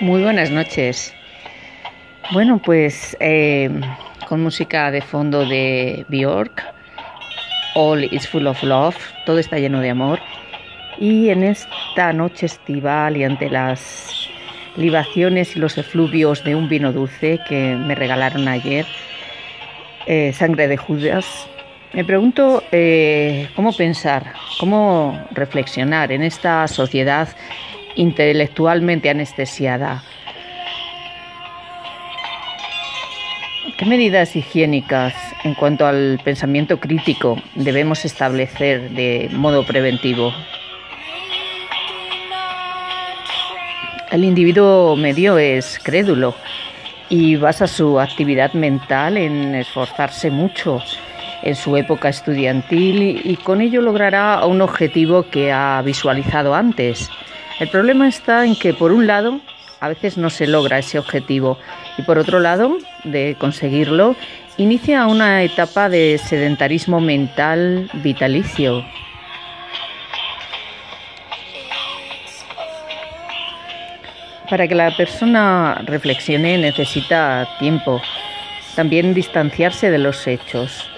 Muy buenas noches. Bueno, pues eh, con música de fondo de Bjork, All is Full of Love, todo está lleno de amor. Y en esta noche estival y ante las libaciones y los efluvios de un vino dulce que me regalaron ayer, eh, Sangre de Judas, me pregunto eh, cómo pensar, cómo reflexionar en esta sociedad intelectualmente anestesiada. ¿Qué medidas higiénicas en cuanto al pensamiento crítico debemos establecer de modo preventivo? El individuo medio es crédulo y basa su actividad mental en esforzarse mucho en su época estudiantil y con ello logrará un objetivo que ha visualizado antes el problema está en que, por un lado, a veces no se logra ese objetivo y, por otro lado, de conseguirlo, inicia una etapa de sedentarismo mental vitalicio. Para que la persona reflexione necesita tiempo, también distanciarse de los hechos,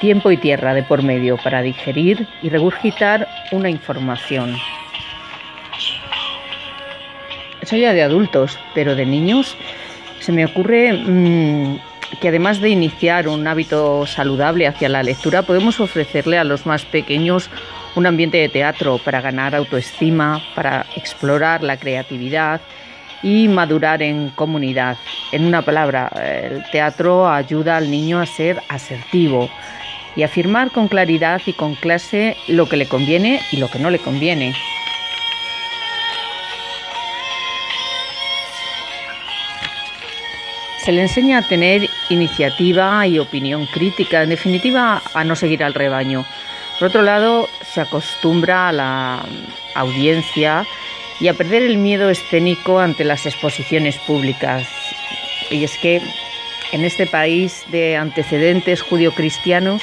tiempo y tierra de por medio para digerir y regurgitar una información. Eso ya de adultos, pero de niños se me ocurre mm, que además de iniciar un hábito saludable hacia la lectura, podemos ofrecerle a los más pequeños un ambiente de teatro para ganar autoestima, para explorar la creatividad y madurar en comunidad. En una palabra, el teatro ayuda al niño a ser asertivo y afirmar con claridad y con clase lo que le conviene y lo que no le conviene. Se le enseña a tener iniciativa y opinión crítica, en definitiva a no seguir al rebaño. Por otro lado, se acostumbra a la audiencia y a perder el miedo escénico ante las exposiciones públicas. Y es que en este país de antecedentes judio-cristianos,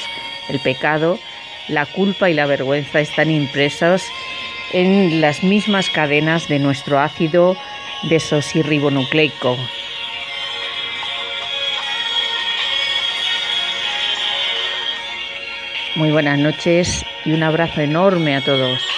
el pecado, la culpa y la vergüenza están impresas en las mismas cadenas de nuestro ácido desoxirribonucleico, Muy buenas noches y un abrazo enorme a todos.